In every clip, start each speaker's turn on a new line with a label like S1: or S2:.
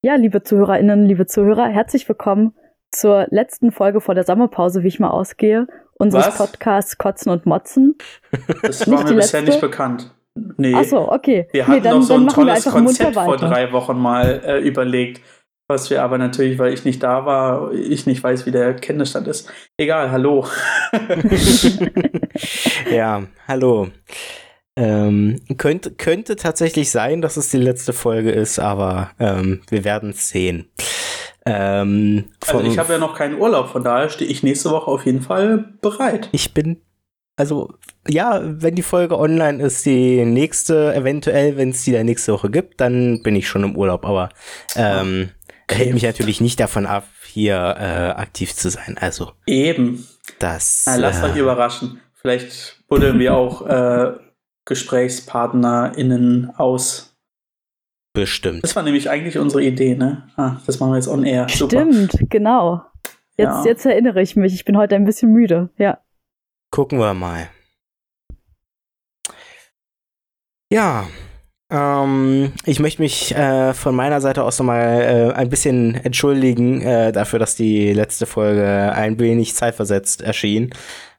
S1: Ja, liebe Zuhörerinnen, liebe Zuhörer, herzlich willkommen zur letzten Folge vor der Sommerpause, wie ich mal ausgehe, unseres
S2: Was?
S1: Podcasts Kotzen und Motzen.
S2: Das
S1: Nicht
S2: war mir bisher
S1: letzte?
S2: nicht bekannt. Nee.
S1: Ach so, okay.
S2: Wir
S1: nee,
S2: hatten
S1: dann,
S2: doch so ein tolles Konzept vor
S1: weiter.
S2: drei Wochen mal äh, überlegt, was wir aber natürlich, weil ich nicht da war, ich nicht weiß, wie der Kenntnisstand ist. Egal, hallo.
S3: Ja, hallo. Ähm, könnte, könnte tatsächlich sein, dass es die letzte Folge ist, aber ähm, wir werden es sehen. Ähm,
S2: Also ich habe ja noch keinen Urlaub, von daher stehe ich nächste Woche auf jeden Fall bereit.
S3: ich bin, also ja, wenn die Folge online ist, die nächste, eventuell, wenn es die der nächste Woche gibt, dann bin ich schon im Urlaub, aber ähm,
S2: Okay.
S3: hält mich natürlich nicht davon ab, hier äh, aktiv zu sein. Also
S2: Eben.
S3: das.
S2: Na, lasst
S3: äh,
S2: euch überraschen. Vielleicht buddeln wir auch äh, GesprächspartnerInnen aus.
S3: bestimmt.
S2: Das war nämlich eigentlich unsere Idee, ne? Ah, das machen wir jetzt on air. Super.
S1: Stimmt, genau. Jetzt,
S2: Ja.
S1: jetzt erinnere ich mich. Ich bin heute ein bisschen müde. Ja.
S3: Gucken wir mal. Ja, ähm, ich möchte mich äh, von meiner Seite aus nochmal äh, ein bisschen entschuldigen äh, dafür, dass die letzte Folge ein wenig zeitversetzt erschien,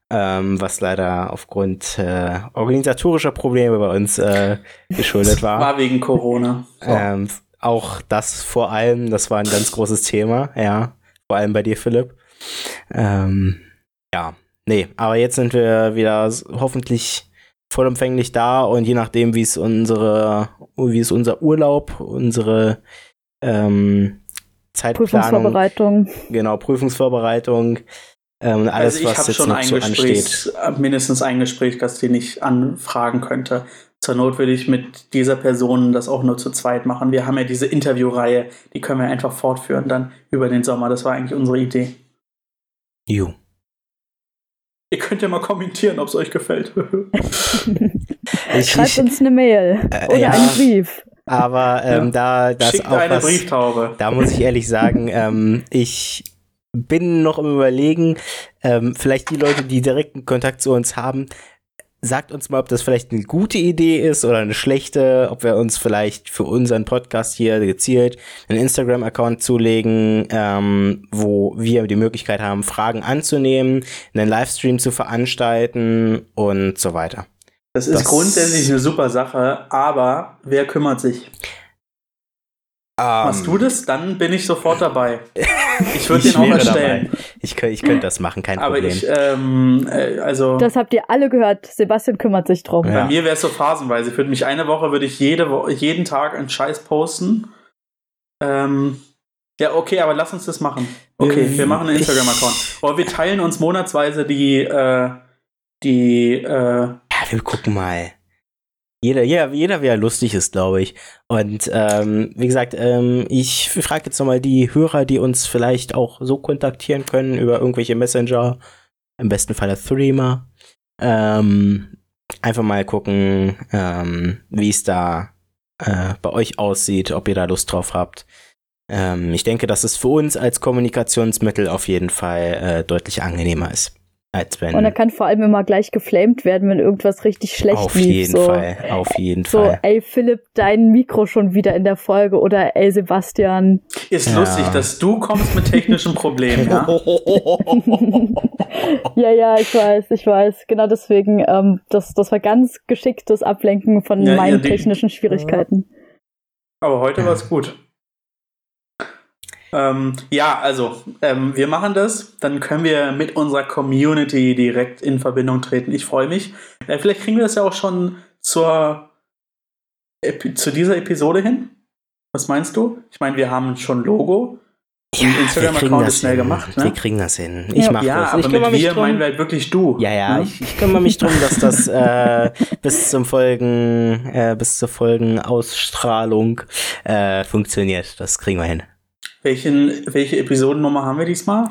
S3: ähm, was leider aufgrund äh, organisatorischer Probleme bei uns äh, geschuldet war.
S2: War wegen Corona. So.
S3: Ähm, auch das vor allem, das war ein ganz großes Thema, ja. Vor allem bei dir, Philipp. Ähm, ja, nee, aber jetzt sind wir wieder hoffentlich vollumfänglich da und je nachdem, wie es unsere, wie es unser Urlaub, unsere ähm, Zeitplanung,
S1: Prüfungsvorbereitung.
S3: genau, Prüfungsvorbereitung, ähm, alles,
S2: also ich
S3: was
S2: habe schon ein
S3: ansteht.
S2: Gespräch, äh, mindestens ein Gespräch, das den ich anfragen könnte. Zur Not würde ich mit dieser Person das auch nur zu zweit machen. Wir haben ja diese Interviewreihe, die können wir einfach fortführen dann über den Sommer. Das war eigentlich unsere Idee.
S3: Jo.
S2: Ihr könnt ja mal kommentieren, ob es euch gefällt.
S3: Ich,
S1: Schreibt
S3: ich,
S1: uns eine Mail
S3: Äh,
S1: oder
S3: ja.
S1: einen Brief.
S3: aber ähm,
S2: Ja.
S3: da das
S2: Schickt
S3: auch
S2: eine
S3: was,
S2: Brieftaube.
S3: Da muss ich ehrlich sagen, ähm, ich bin noch im Überlegen, ähm, vielleicht die Leute, die direkten Kontakt zu uns haben, sagt uns mal, ob das vielleicht eine gute Idee ist oder eine schlechte, ob wir uns vielleicht für unseren Podcast hier gezielt einen Instagram-Account zulegen, ähm, wo wir die Möglichkeit haben, Fragen anzunehmen, einen Livestream zu veranstalten und so weiter.
S2: Das ist
S3: Das-
S2: grundsätzlich eine super Sache, aber wer kümmert sich? Machst du das? Dann bin ich sofort dabei. Ich würde den auch erstellen.
S3: dabei. Ich, ich könnte das machen, kein
S2: Aber
S3: Problem.
S2: ich, ähm, äh, also
S1: Das habt ihr alle gehört. Sebastian kümmert sich drum.
S3: Ja.
S2: bei mir wäre es so phasenweise. Ich würde mich eine Woche, würde ich jede Wo jeden Tag einen Scheiß posten. Ähm, ja, okay, aber lass uns das machen. Okay,
S3: Ähm,
S2: wir machen einen Instagram-Account. Oder wir teilen uns monatsweise die, äh, die, äh,
S3: Ja, wir gucken mal. Jeder, jeder, jeder, wie er lustig ist, glaube ich. Und ähm, wie gesagt, ähm, ich frage jetzt nochmal die Hörer, die uns vielleicht auch so kontaktieren können über irgendwelche Messenger, im besten Fall Threema. Ähm, einfach mal gucken, ähm, wie es da äh, bei euch aussieht, ob ihr da Lust drauf habt. Ähm, ich denke, dass es für uns als Kommunikationsmittel auf jeden Fall äh, deutlich angenehmer ist, als wenn
S1: Und er kann vor allem immer gleich geflamed werden, wenn irgendwas richtig schlecht
S3: auf
S1: lief.
S3: jeden
S1: so.
S3: Fall, auf jeden
S1: So,
S3: Fall.
S1: ey Philipp, dein Mikro schon wieder in der Folge oder ey Sebastian.
S2: ist
S3: Ja.
S2: lustig, dass du kommst mit technischen Problemen, ja?
S1: ja, ja, ich weiß, ich weiß. Genau deswegen, ähm, das, das war ganz geschicktes Ablenken von
S2: Ja,
S1: meinen
S2: Ding.
S1: technischen Schwierigkeiten.
S2: Aber heute war es gut. Ähm, ja, also, ähm, wir machen das. Dann können wir mit unserer Community direkt in Verbindung treten. Ich freue mich. Äh, vielleicht kriegen wir das ja auch schon zur, Epi zu dieser Episode hin. Was meinst du? Ich meine, wir haben schon Logo.
S3: Ja,
S2: Instagram-Account ist
S3: das
S2: schnell
S3: hin.
S2: gemacht, ne?
S3: Wir kriegen das hin. Ich
S1: Ja.
S3: mach
S2: ja,
S3: das.
S2: aber
S3: ich kümmere
S2: mit wir
S3: drum.
S2: meinen wir halt wirklich du.
S3: ja, ja,
S2: Ne?
S3: ich, ich kümmere mich drum, dass das äh, bis zum Folgen, äh, bis zur Folgenausstrahlung äh, funktioniert. Das kriegen wir hin.
S2: Welchen, welche Episodennummer haben wir diesmal?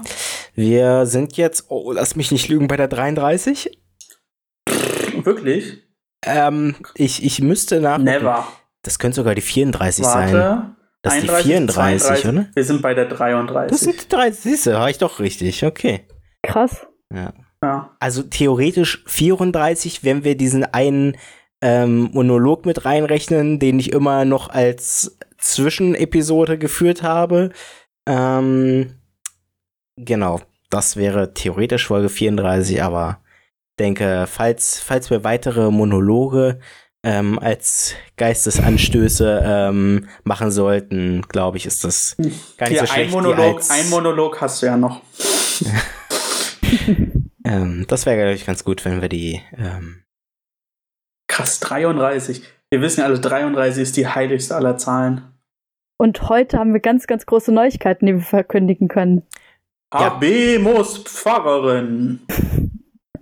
S3: Wir sind jetzt, oh, lass mich nicht lügen, bei der 33.
S2: Wirklich?
S3: Ähm, ich, ich müsste nach.
S2: Never.
S3: Das könnte sogar die 34 sein.
S2: Warte.
S3: Das ist die
S2: 31,
S3: 34,
S2: 32.
S3: oder?
S2: Wir sind bei der 33.
S3: Das sind die 30. Siehst du, war ich doch richtig. Okay.
S1: Krass.
S3: Ja.
S2: ja.
S3: Also theoretisch 34, wenn wir diesen einen ähm, Monolog mit reinrechnen, den ich immer noch als Zwischenepisode geführt habe. Ähm, genau, das wäre theoretisch Folge 34, aber denke, falls, falls wir weitere Monologe ähm, als Geistesanstöße ähm, machen sollten, glaube ich, ist das gar nicht
S2: Hier,
S3: so schlecht.
S2: ein, Monolog, ein Monolog hast du ja noch.
S3: ähm, das wäre, glaube ich, ganz gut, wenn wir die. Ähm,
S2: Krass, 33. Wir wissen ja alle, 33 ist die heiligste aller Zahlen.
S1: Und heute haben wir ganz, ganz große Neuigkeiten, die wir verkündigen können.
S3: Ja.
S2: Abemus Pfarrerin.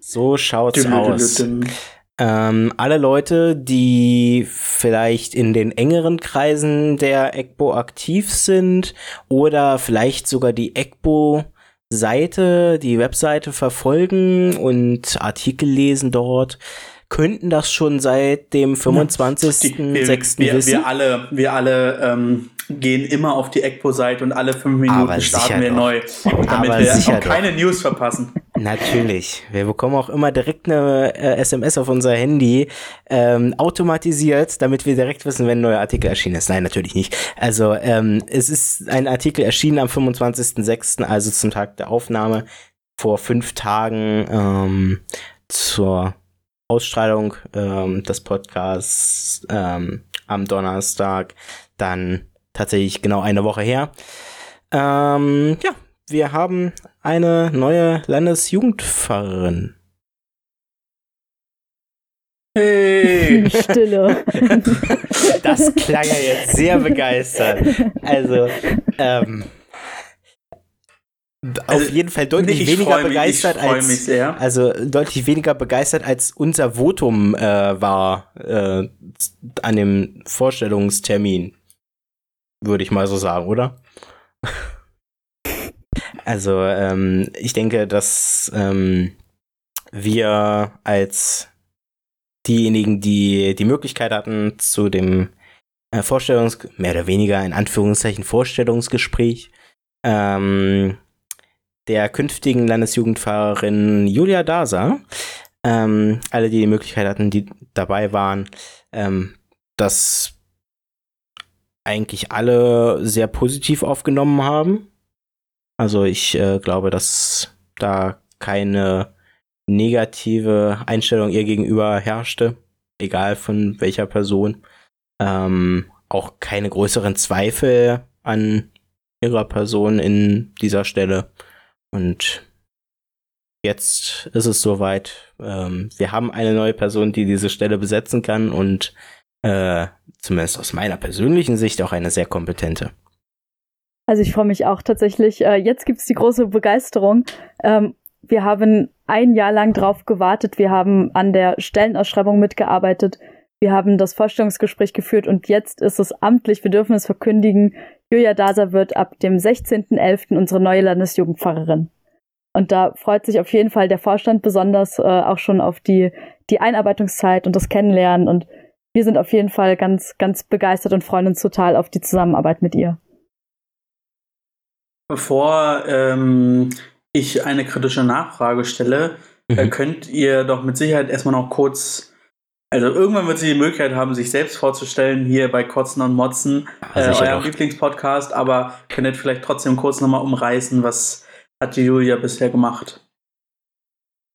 S3: so schaut's
S2: Düm,
S3: aus.
S2: düm, düm.
S3: Ähm, alle Leute, die vielleicht in den engeren Kreisen der EGBO aktiv sind oder vielleicht sogar die EGBO-Seite, die Webseite verfolgen und Artikel lesen dort, könnten das schon seit dem
S2: Die,
S3: 25.06.
S2: wir, wir,
S3: wissen.
S2: wir alle, wir alle ähm, gehen immer auf die ECPO-Seite und alle fünf Minuten
S3: Aber
S2: starten wir
S3: doch.
S2: neu, damit
S3: Aber
S2: wir keine News verpassen.
S3: Natürlich. Wir bekommen auch immer direkt eine äh, SMS auf unser Handy, ähm, automatisiert, damit wir direkt wissen, wenn ein neuer Artikel erschienen ist. Nein, natürlich nicht. Also ähm, es ist ein Artikel erschienen am 25.06., also zum Tag der Aufnahme, vor fünf Tagen ähm, zur Ausstrahlung ähm, des Podcasts ähm, am Donnerstag, dann tatsächlich genau eine Woche her. Ähm, ja, wir haben eine neue Landesjugendpfarrerin.
S2: Hey!
S1: Stille.
S3: Das klang ja jetzt sehr begeistert. Also, ähm, auf
S2: Also,
S3: jeden Fall deutlich
S2: ich
S3: weniger
S2: mich,
S3: begeistert als also deutlich weniger begeistert als unser Votum äh, war äh, an dem Vorstellungstermin, würde ich mal so sagen, oder? Also ähm, ich denke, dass ähm, wir als diejenigen, die die Möglichkeit hatten, zu dem äh, Vorstellungs mehr oder weniger in Anführungszeichen Vorstellungsgespräch ähm, der künftigen Landesjugendfahrerin Julia Dasa, ähm, alle, die die Möglichkeit hatten, die dabei waren, ähm, dass eigentlich alle sehr positiv aufgenommen haben. Also ich äh, glaube, dass da keine negative Einstellung ihr gegenüber herrschte, egal von welcher Person. Ähm, auch keine größeren Zweifel an ihrer Person in dieser Stelle. Und jetzt ist es soweit. Ähm, wir haben eine neue Person, die diese Stelle besetzen kann und äh, zumindest aus meiner persönlichen Sicht auch eine sehr kompetente.
S1: Also ich freue mich auch tatsächlich. Äh, jetzt gibt's die große Begeisterung. Ähm, wir haben ein Jahr lang drauf gewartet. Wir haben an der Stellenausschreibung mitgearbeitet. Wir haben das Vorstellungsgespräch geführt und jetzt ist es amtlich. Wir dürfen es verkündigen. Julia Daser wird ab dem 16.11. unsere neue Landesjugendpfarrerin. Und da freut sich auf jeden Fall der Vorstand besonders äh, auch schon auf die, die Einarbeitungszeit und das Kennenlernen. Und wir sind auf jeden Fall ganz, ganz begeistert und freuen uns total auf die Zusammenarbeit mit ihr.
S2: Bevor ähm, ich eine kritische Nachfrage stelle,
S3: Mhm.
S2: äh, könnt ihr doch mit Sicherheit erstmal noch kurz, also irgendwann wird sie die Möglichkeit haben, sich selbst vorzustellen, hier bei Kotzen und Motzen, äh, eurem. Lieblingspodcast, aber könnt ihr vielleicht trotzdem kurz nochmal umreißen, was hat die Julia bisher gemacht?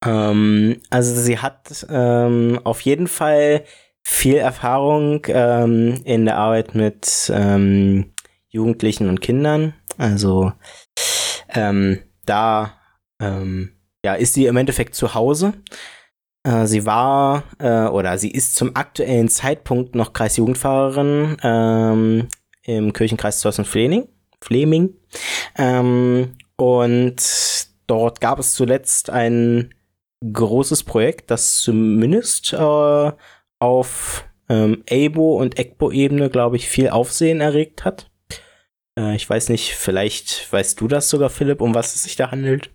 S3: Ähm, also sie hat ähm, auf jeden Fall viel Erfahrung ähm, in der Arbeit mit ähm, Jugendlichen und Kindern. Also ähm, da ähm, ja, ist sie im Endeffekt zu Hause. Äh, sie war äh, oder sie ist zum aktuellen Zeitpunkt noch Kreisjugendfahrerin ähm, im Kirchenkreis Zossen-Fleming. Fleming. Ähm, und dort gab es zuletzt ein großes Projekt, das zumindest äh, auf ähm, ABO und ECBO-Ebene, glaube ich, viel Aufsehen erregt hat. Äh, ich weiß nicht, vielleicht weißt du das sogar, Philipp, um was es sich da handelt.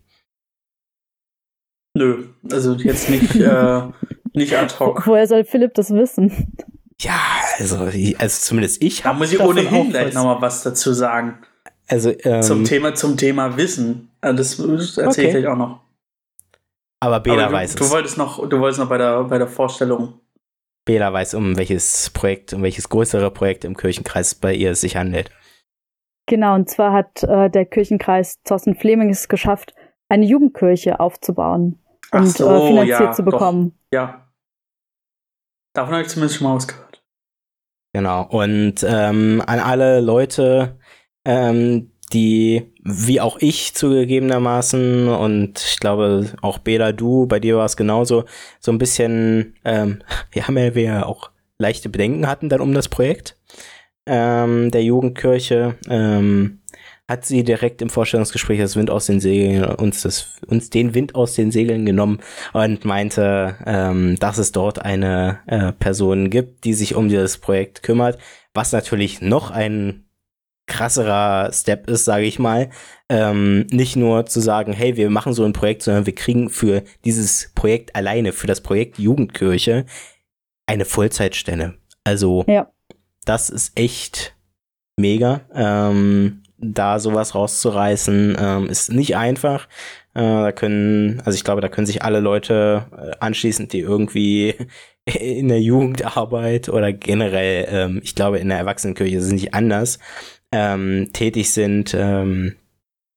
S2: Nö, also jetzt nicht, äh, nicht ad hoc.
S1: Woher soll Philipp das wissen?
S3: Ja, also, also zumindest ich
S2: Da
S3: habe
S2: muss ich ohnehin gleich
S3: was-
S2: nochmal was dazu sagen.
S3: Also, ähm,
S2: Zum Thema, zum Thema Wissen. Äh, Das, erzähle
S3: Okay.
S2: ich gleich auch noch.
S3: aber Bela
S2: Aber du,
S3: weiß
S2: du
S3: es.
S2: wolltest noch, du wolltest noch bei der, bei der Vorstellung
S3: Bela weiß, um welches Projekt, um welches größere Projekt im Kirchenkreis bei ihr es sich handelt.
S1: Genau, und zwar hat äh, der Kirchenkreis Zossen-Fleming es geschafft, eine Jugendkirche aufzubauen und
S2: so,
S1: äh, finanziert
S2: ja,
S1: zu bekommen.
S2: Doch, ja. Davon habe ich zumindest schon mal was gehört.
S3: Genau. Und ähm, an alle Leute, ähm, die, wie auch ich zugegebenermaßen, und ich glaube auch Bela, du, bei dir war es genauso, so ein bisschen, ähm, ja, mehr wir auch leichte Bedenken hatten dann um das Projekt ähm, der Jugendkirche. Ähm, hat sie direkt im Vorstellungsgespräch das Wind aus den Segeln, uns, das, uns den Wind aus den Segeln genommen und meinte, ähm, dass es dort eine äh, Person gibt, die sich um dieses Projekt kümmert, was natürlich noch ein krasserer Step ist, sage ich mal. Ähm, nicht nur zu sagen, hey, wir machen so ein Projekt, sondern wir kriegen für dieses Projekt alleine, für das Projekt Jugendkirche, eine Vollzeitstelle. Also,
S1: Ja.
S3: das ist echt mega. Ähm, da sowas rauszureißen, ähm, ist nicht einfach. Äh, da können, also ich glaube, da können sich alle Leute äh, anschließen, die irgendwie in der Jugendarbeit oder generell, ähm, ich glaube, in der Erwachsenenkirche sind nicht anders, ähm, tätig sind. Ähm,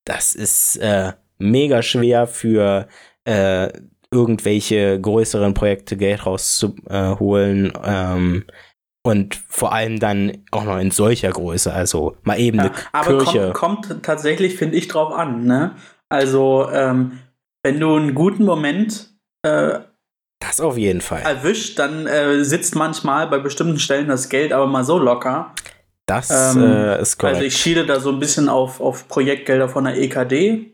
S3: das ist äh, mega schwer für äh, irgendwelche größeren Projekte Geld rauszuholen. Ähm, und vor allem dann auch noch in solcher Größe, also mal eben
S2: Ja,
S3: eine
S2: aber
S3: Kirche.
S2: kommt, kommt tatsächlich, finde ich, drauf an. Ne? Also, ähm, wenn du einen guten Moment äh,
S3: Das auf jeden Fall.
S2: erwischt, dann äh, sitzt manchmal bei bestimmten Stellen das Geld aber mal so locker.
S3: Das
S2: ähm,
S3: äh, ist korrekt.
S2: Also ich schiele da so ein bisschen auf, auf Projektgelder von der EKD.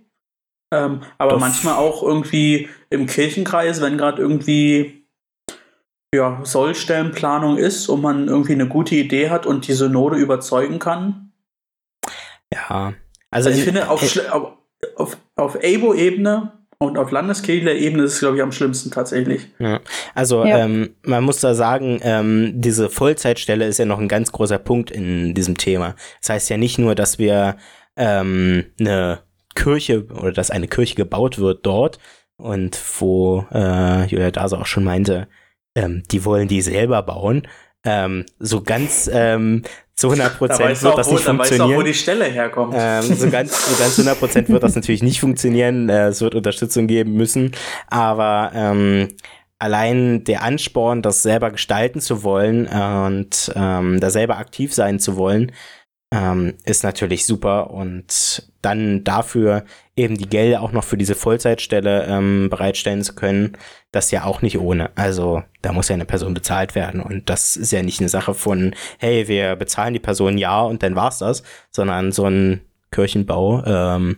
S2: Ähm, aber
S3: Das-
S2: manchmal auch irgendwie im Kirchenkreis, wenn gerade irgendwie ja, Sollstellenplanung ist und man irgendwie eine gute Idee hat und die Synode überzeugen kann.
S3: ja. Also,
S2: Also ich
S3: in-
S2: finde, auf, Schle- auf, auf, auf ABO-Ebene und auf landeskirchlicher Ebene ist es, glaube ich, am schlimmsten tatsächlich.
S3: Also
S1: Ja.
S3: ähm, man muss da sagen, ähm, diese Vollzeitstelle ist ja noch ein ganz großer Punkt in diesem Thema. Das heißt ja nicht nur, dass wir ähm, eine Kirche oder dass eine Kirche gebaut wird dort und wo äh, Julia Dase auch schon meinte, ähm, die wollen die selber bauen. Ähm, so ganz ähm, zu 100
S2: Da
S3: Prozent wird
S2: auch,
S3: das
S2: wo,
S3: nicht
S2: weißt du auch, wo
S3: funktionieren.
S2: die Stelle herkommt.
S3: Ähm, so ganz, so ganz 100 Prozent wird das natürlich nicht funktionieren. Äh, es wird Unterstützung geben müssen. Aber ähm, allein der Ansporn, das selber gestalten zu wollen und ähm, da selber aktiv sein zu wollen, ähm, ist natürlich super. Und dann dafür eben die Gelder auch noch für diese Vollzeitstelle ähm, bereitstellen zu können, das ja auch nicht ohne. Also da muss ja eine Person bezahlt werden. Und das ist ja nicht eine Sache von, hey, wir bezahlen die Person ja und dann war's das, sondern so ein Kirchenbau ähm,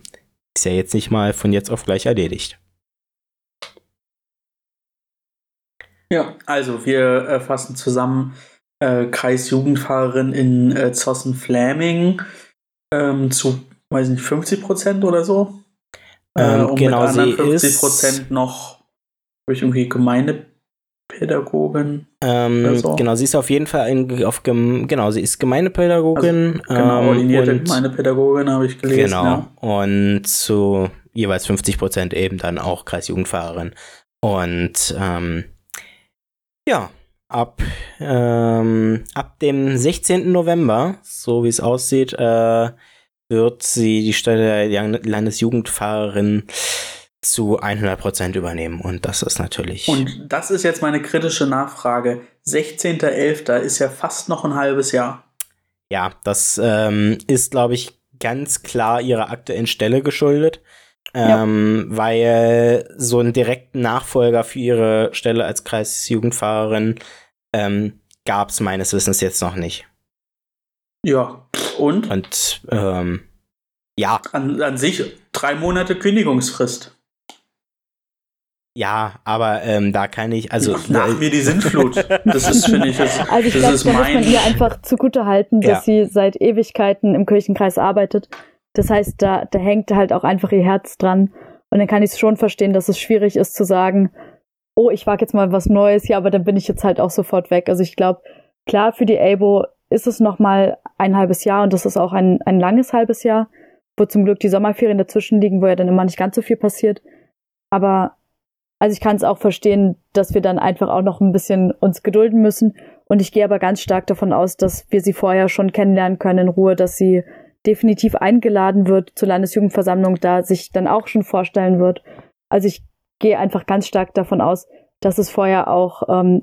S3: ist ja jetzt nicht mal von jetzt auf gleich erledigt.
S2: Ja, also wir äh, fassen zusammen äh, Kreisjugendfahrerin in äh, Zossen-Fläming ähm, zu, weiß nicht, 50 Prozent oder so.
S3: Ähm,
S2: und
S3: genau,
S2: mit anderen
S3: sie
S2: 50
S3: ist-
S2: Prozent noch durch irgendwie Gemeindepädagogin.
S3: Ähm,
S2: Also-
S3: Genau, sie ist auf jeden Fall in, auf genau, sie ist Gemeindepädagogin.
S2: Genau,
S3: ähm,
S2: ordinierte
S3: und-
S2: Gemeindepädagogin habe ich gelesen.
S3: Genau.
S2: Ja.
S3: Und zu jeweils 50 Prozent eben dann auch Kreisjugendfahrerin. Und ähm, ja, ab, ähm, ab dem 16. November, so wie es aussieht, äh, wird sie die Stelle der Landesjugendfahrerin zu 100 Prozent übernehmen. Und das ist natürlich.
S2: Und das ist jetzt meine kritische Nachfrage. 16.11. ist ja fast noch ein halbes Jahr.
S3: Ja, das ähm, ist, glaube ich, ganz klar ihrer aktuellen Stelle geschuldet.
S1: Ja.
S3: Ähm, weil so einen direkten Nachfolger für ihre Stelle als Kreisjugendfahrerin ähm, gab es meines Wissens jetzt noch nicht.
S2: Ja. Und
S3: Und ähm, ja,
S2: an, an sich drei Monate Kündigungsfrist.
S3: ja, aber ähm, da kann ich, also
S2: Nach mir die Sintflut. Das ist, finde ich, das,
S1: Also ich
S2: das
S1: glaube,
S2: ist
S1: da muss man
S2: mein.
S1: ihr einfach zugute halten, dass
S3: Ja.
S1: sie seit Ewigkeiten im Kirchenkreis arbeitet. Das heißt, da, da hängt halt auch einfach ihr Herz dran. Und dann kann ich es schon verstehen, dass es schwierig ist zu sagen, oh, ich wage jetzt mal was Neues, ja, aber dann bin ich jetzt halt auch sofort weg. Also ich glaube, klar, für die ABO ist es noch mal ein halbes Jahr und das ist auch ein, ein langes halbes Jahr, wo zum Glück die Sommerferien dazwischen liegen, wo ja dann immer nicht ganz so viel passiert. Aber Also ich kann es auch verstehen, dass wir dann einfach auch noch ein bisschen uns gedulden müssen. Und ich gehe aber ganz stark davon aus, dass wir sie vorher schon kennenlernen können in Ruhe, dass sie definitiv eingeladen wird zur Landesjugendversammlung, da sich dann auch schon vorstellen wird. Also ich gehe einfach ganz stark davon aus, dass es vorher auch ähm,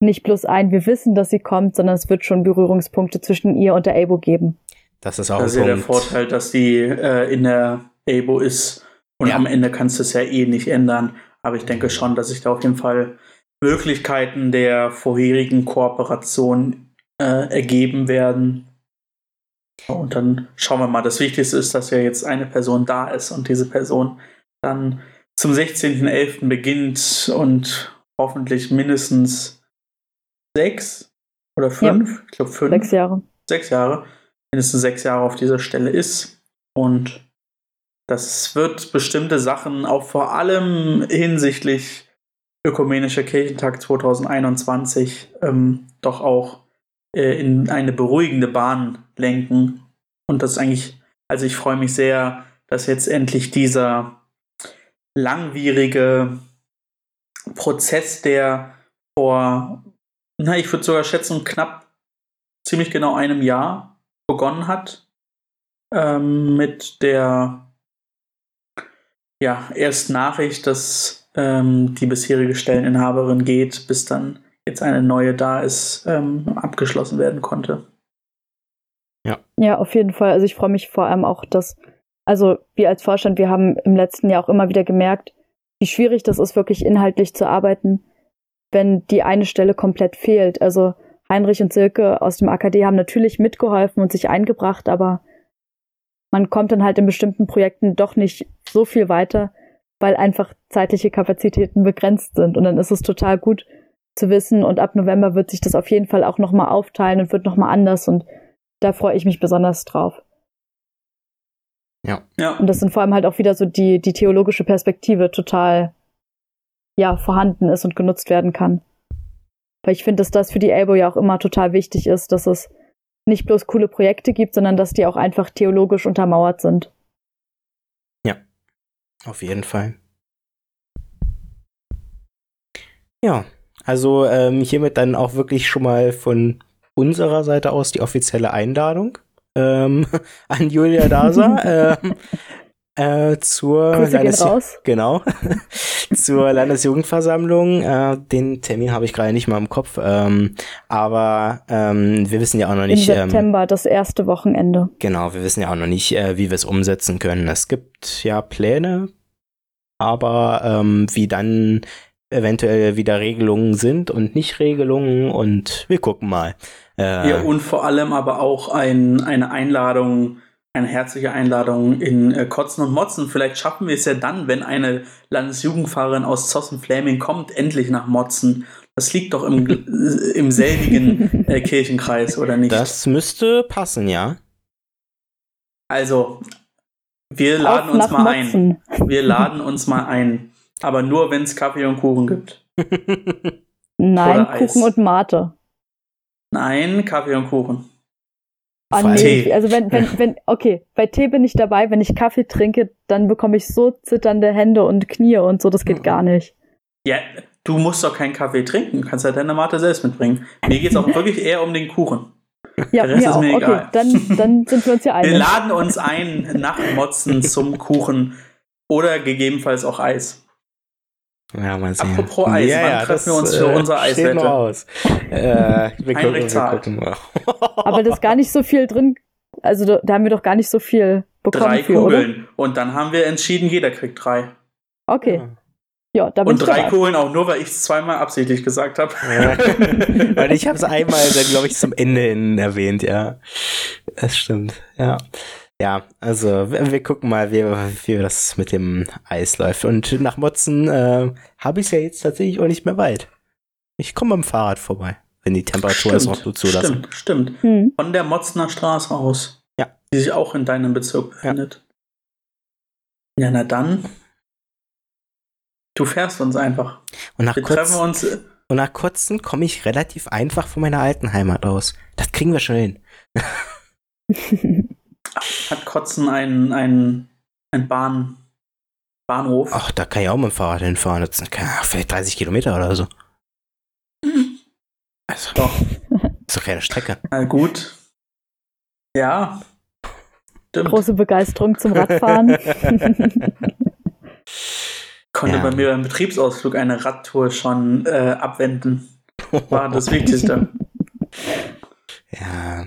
S1: nicht bloß ein, wir wissen, dass sie kommt, sondern es wird schon Berührungspunkte zwischen ihr und der ABO geben.
S3: Das ist auch
S2: das ist ja der Vorteil, dass die äh, in der ABO ist und ja. am Ende kannst du es ja eh nicht ändern. Aber ich denke schon, dass sich da auf jeden Fall Möglichkeiten der vorherigen Kooperation äh, ergeben werden. Und dann schauen wir mal. Das Wichtigste ist, dass ja jetzt eine Person da ist und diese Person dann zum 16.11. beginnt und hoffentlich mindestens sechs oder fünf, ja. ich glaube fünf.
S1: Sechs Jahre.
S2: Sechs Jahre. Mindestens sechs Jahre auf dieser Stelle ist. Und das wird bestimmte Sachen auch vor allem hinsichtlich Ökumenischer Kirchentag 2021 ähm, doch auch äh, in eine beruhigende Bahn lenken. Und das ist eigentlich, also ich freue mich sehr, dass jetzt endlich dieser langwierige Prozess, der vor, na, ich würde sogar schätzen, knapp ziemlich genau einem Jahr begonnen hat, ähm, mit der ja, erst Nachricht, dass ähm, die bisherige Stelleninhaberin geht, bis dann jetzt eine neue da ist, ähm, abgeschlossen werden konnte.
S1: Ja. Ja, auf jeden Fall. Also ich freue mich vor allem auch, dass, also wir als Vorstand, wir haben im letzten Jahr auch immer wieder gemerkt, wie schwierig das ist, wirklich inhaltlich zu arbeiten, wenn die eine Stelle komplett fehlt. Also Heinrich und Silke aus dem AKD haben natürlich mitgeholfen und sich eingebracht, aber man kommt dann halt in bestimmten Projekten doch nicht so viel weiter, weil einfach zeitliche Kapazitäten begrenzt sind. Und dann ist es total gut zu wissen. Und ab November wird sich das auf jeden Fall auch nochmal aufteilen und wird nochmal anders. Und da freue ich mich besonders drauf.
S3: Ja.
S1: ja. Und das sind vor allem halt auch wieder so die, die theologische Perspektive total, ja, vorhanden ist und genutzt werden kann. Weil ich finde, dass das für die Elbow ja auch immer total wichtig ist, dass es nicht bloß coole Projekte gibt, sondern dass die auch einfach theologisch untermauert sind.
S3: Ja, auf jeden Fall. Ja, also ähm, hiermit dann auch wirklich schon mal von unserer Seite aus die offizielle Einladung ähm, an Julia Dasa. ähm, äh, zur
S1: Landes
S3: genau zur Landesjugendversammlung. Äh, den Termin habe ich gerade nicht mal im Kopf, ähm, aber ähm, wir wissen ja auch noch nicht.
S1: Im ähm, September, das erste Wochenende.
S3: Genau, wir wissen ja auch noch nicht, äh, wie wir es umsetzen können. Es gibt ja Pläne, aber ähm, wie dann eventuell wieder Regelungen sind und nicht Regelungen und wir gucken mal.
S2: Äh, ja, und vor allem aber auch ein, eine Einladung eine herzliche Einladung in äh, Kotzen und Motzen. Vielleicht schaffen wir es ja dann, wenn eine Landesjugendfahrerin aus Zossen-Flaming kommt, endlich nach Motzen. Das liegt doch im, im selbigen äh, Kirchenkreis, oder nicht?
S3: Das müsste passen, ja.
S2: Also, wir laden Auf uns mal Motzen. ein. Wir laden uns mal ein. Aber nur, wenn es Kaffee und Kuchen gibt.
S1: Nein, Kuchen und Mate.
S2: Nein, Kaffee und Kuchen.
S1: Oh, nee. Also wenn, wenn, wenn, okay, bei Tee bin ich dabei, wenn ich Kaffee trinke, dann bekomme ich so zitternde Hände und Knie und so, das geht gar nicht.
S2: Ja, du musst doch keinen Kaffee trinken, du kannst ja deine Mate selbst mitbringen. Mir geht es auch wirklich eher um den Kuchen.
S1: Ja, Der Rest ist mir auch. egal. Okay, dann, dann sind wir uns ja einig.
S2: Wir laden uns ein nach Motzen zum Kuchen oder gegebenenfalls auch Eis.
S3: Ja, mal sehen.
S2: Apropos Eis, ja, wann ja, treffen wir uns für äh, unsere Eiswette?
S3: Aus. äh, wir
S2: Heinrich zahlt.
S1: Aber das ist gar nicht so viel drin. Also da, da haben wir doch gar nicht so viel bekommen.
S2: Drei
S1: für,
S2: Kugeln.
S1: Oder?
S2: Und dann haben wir entschieden, jeder kriegt drei.
S1: Okay. Ja. Ja, da bin
S2: Und drei Kugeln auch nur, weil ich es zweimal absichtlich gesagt habe.
S3: Ja. weil ich habe es einmal, glaube ich, zum Ende hin erwähnt, ja. Das stimmt, ja. Ja, also wir, gucken mal, wie, wie das mit dem Eis läuft. Und nach Motzen äh, habe ich es ja jetzt tatsächlich auch nicht mehr weit. Ich komme dem Fahrrad vorbei, wenn die Temperatur es noch so zulassen.
S2: Stimmt, stimmt. Hm. Von der Motzener Straße aus.
S3: Ja.
S2: Die sich auch in deinem Bezirk befindet. Ja, ja na dann. Du fährst uns einfach.
S3: Und nach wir kurz, treffen uns. Äh, und nach kurzem komme ich relativ einfach von meiner alten Heimat aus. Das kriegen wir schon hin.
S2: Hat Kotzen ein, ein, ein Bahn, Bahnhof.
S3: Ach, da kann ich auch mit dem Fahrrad hinfahren. Das sind keine- vielleicht 30 Kilometer oder so. Also,
S2: Doch.
S3: ist doch keine Strecke.
S2: Na gut. Ja. Stimmt.
S1: Große Begeisterung zum Radfahren.
S2: Konnte
S3: Ja.
S2: bei mir beim Betriebsausflug eine Radtour schon äh, abwenden. War das Wichtigste.
S3: Ja.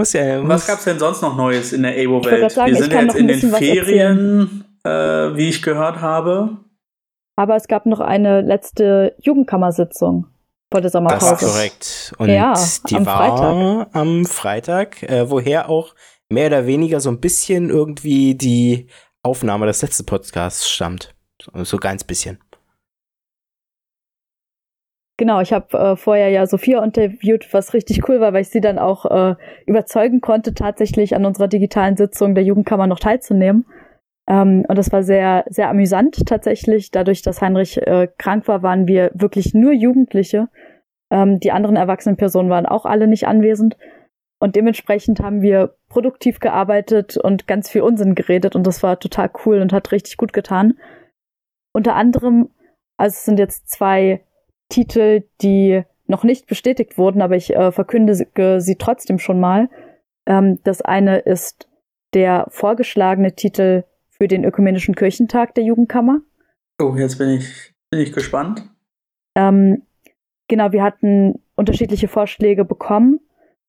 S3: Muss ja. Muss,
S2: Was gab's denn sonst noch Neues in der Abo-Welt? Wir sind jetzt in den Ferien, äh, wie ich gehört habe.
S1: Aber es gab noch eine letzte Jugendkammersitzung vor der
S3: Das
S1: Sommerpause.
S3: ist korrekt. Und
S1: Ja,
S3: die
S1: am
S3: war
S1: Freitag.
S3: am Freitag, äh, woher auch mehr oder weniger so ein bisschen irgendwie die Aufnahme des letzten Podcasts stammt. So, so ganz bisschen.
S1: Genau, ich habe äh, vorher ja Sophia interviewt, was richtig cool war, weil ich sie dann auch äh, überzeugen konnte, tatsächlich an unserer digitalen Sitzung der Jugendkammer noch teilzunehmen. Ähm, und das war sehr, sehr amüsant tatsächlich. Dadurch, dass Heinrich äh, krank war, waren wir wirklich nur Jugendliche. Ähm, die anderen erwachsenen Personen waren auch alle nicht anwesend. Und dementsprechend haben wir produktiv gearbeitet und ganz viel Unsinn geredet. Und das war total cool und hat richtig gut getan. Unter anderem, also es sind jetzt zwei Titel, die noch nicht bestätigt wurden, aber ich äh, verkündige sie trotzdem schon mal. Ähm, das eine ist der vorgeschlagene Titel für den Ökumenischen Kirchentag der Jugendkammer.
S2: Oh, jetzt bin ich, bin ich gespannt.
S1: Ähm, genau, wir hatten unterschiedliche Vorschläge bekommen.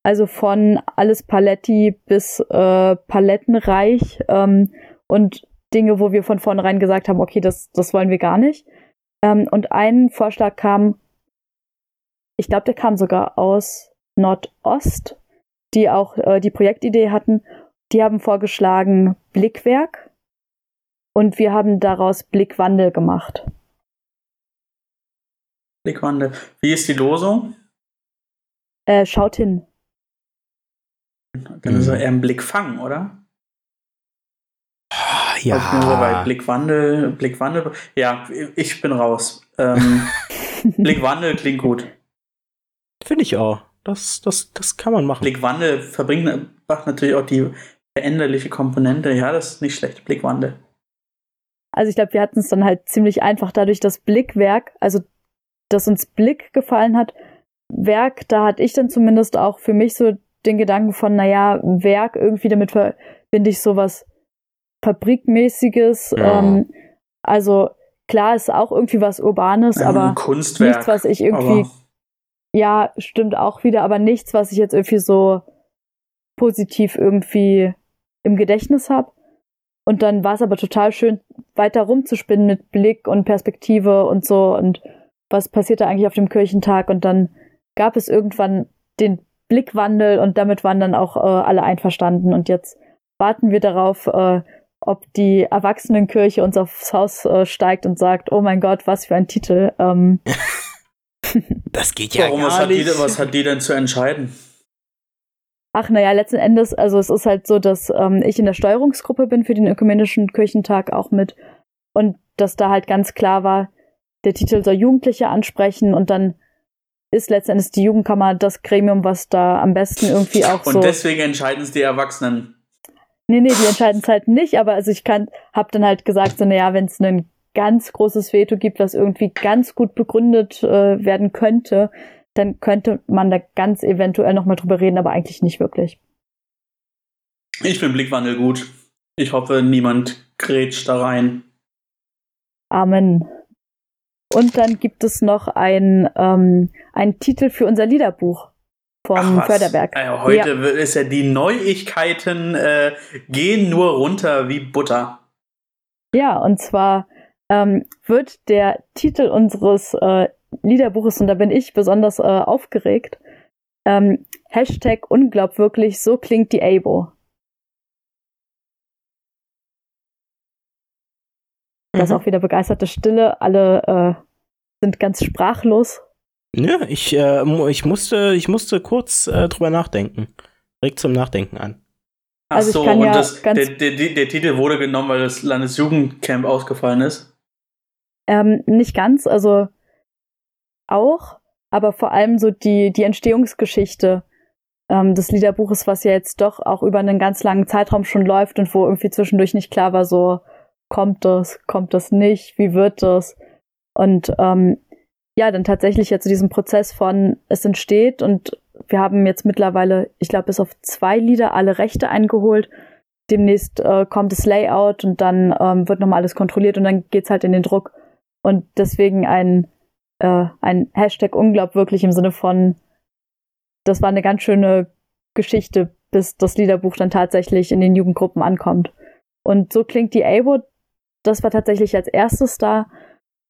S1: Also von alles Paletti bis äh, Palettenreich ähm, und Dinge, wo wir von vornherein gesagt haben, okay, das, das wollen wir gar nicht. Ähm, und ein Vorschlag kam, ich glaube, der kam sogar aus Nordost, die auch äh, die Projektidee hatten. Die haben vorgeschlagen Blickwerk und wir haben daraus Blickwandel gemacht.
S2: Blickwandel. Wie ist die Losung?
S1: Äh, schaut hin.
S2: Dann ist er
S3: Mhm.
S2: eher ein Blickfang, oder?
S3: Ah,
S2: Also ich bin so bei
S3: Ja.
S2: Blickwandel, Blickwandel. Ja, ich bin raus. Ähm, Blickwandel klingt gut.
S3: Finde ich auch. Das, das, das kann man machen.
S2: Blickwandel verbringt macht natürlich auch die veränderliche Komponente. Ja, das ist nicht schlecht. Blickwandel.
S1: Also ich glaube, wir hatten es dann halt ziemlich einfach dadurch das Blickwerk, also dass uns Blick gefallen hat. Werk, da hatte ich dann zumindest auch für mich so den Gedanken von, naja, Werk irgendwie damit verbinde ich sowas Fabrikmäßiges.
S3: Ja.
S1: Ähm, also klar ist auch irgendwie was Urbanes,
S2: Ähm,
S1: aber
S2: Kunstwerk.
S1: nichts, was ich irgendwie, ja, stimmt auch wieder, aber nichts, was ich jetzt irgendwie so positiv irgendwie im Gedächtnis habe. Und dann war es aber total schön, weiter rumzuspinnen mit Blick und Perspektive und so und was passiert da eigentlich auf dem Kirchentag. Und dann gab es irgendwann den Blickwandel und damit waren dann auch äh, alle einverstanden. Und jetzt warten wir darauf, äh, ob die Erwachsenenkirche uns aufs Haus äh, steigt und sagt, oh mein Gott, was für ein Titel. Ähm,
S3: Das geht ja
S2: Warum, was
S3: gar
S2: hat, die,
S3: nicht.
S2: was hat die denn zu entscheiden?
S1: Ach, naja, letzten Endes, also es ist halt so, dass ähm, ich in der Steuerungsgruppe bin für den Ökumenischen Kirchentag auch mit und dass da halt ganz klar war, der Titel soll Jugendliche ansprechen und dann ist letzten Endes die Jugendkammer das Gremium, was da am besten irgendwie auch
S2: Und
S1: so.
S2: deswegen entscheiden es die Erwachsenen.
S1: Nee, nee, die entscheiden es halt nicht, aber also ich kann, hab dann halt gesagt, so, naja, wenn es ein ganz großes Veto gibt, was irgendwie ganz gut begründet äh, werden könnte, dann könnte man da ganz eventuell nochmal drüber reden, aber eigentlich nicht wirklich.
S2: Ich finde Blickwandel gut. Ich hoffe, niemand grätscht da rein.
S1: Amen. Und dann gibt es noch ein, ähm, einen Titel für unser Liederbuch vom
S2: Ach.
S1: Förderberg.
S2: Äh, heute ist ja die Neuigkeiten äh, gehen nur runter wie Butter.
S1: Ja, und zwar ähm, wird der Titel unseres äh, Liederbuches, und da bin ich besonders äh, aufgeregt, ähm, Hashtag unglaubwürklich, so klingt die ABO. Da ist
S3: Mhm.
S1: auch wieder begeisterte Stille. Alle äh, sind ganz sprachlos.
S3: Ja, ich, äh, mu- ich, musste, ich musste kurz äh, drüber nachdenken. Regt zum Nachdenken an.
S2: Ach
S1: Also
S2: so, und
S1: ja
S2: das, der, der, der Titel wurde genommen, weil das Landesjugendcamp ausgefallen ist.
S1: Ähm, nicht ganz, also auch, aber vor allem so die, die Entstehungsgeschichte ähm, des Liederbuches, was ja jetzt doch auch über einen ganz langen Zeitraum schon läuft und wo irgendwie zwischendurch nicht klar war, so, kommt das, kommt das nicht, wie wird das? Und ähm, ja, dann tatsächlich jetzt zu diesem Prozess von es entsteht und wir haben jetzt mittlerweile, ich glaube, bis auf zwei Lieder alle Rechte eingeholt. Demnächst äh, kommt das Layout und dann ähm, wird nochmal alles kontrolliert und dann geht's halt in den Druck. Und deswegen ein, äh, ein Hashtag Unglaub wirklich im Sinne von, das war eine ganz schöne Geschichte, bis das Liederbuch dann tatsächlich in den Jugendgruppen ankommt. Und so klingt die AWO, das war tatsächlich als erstes da.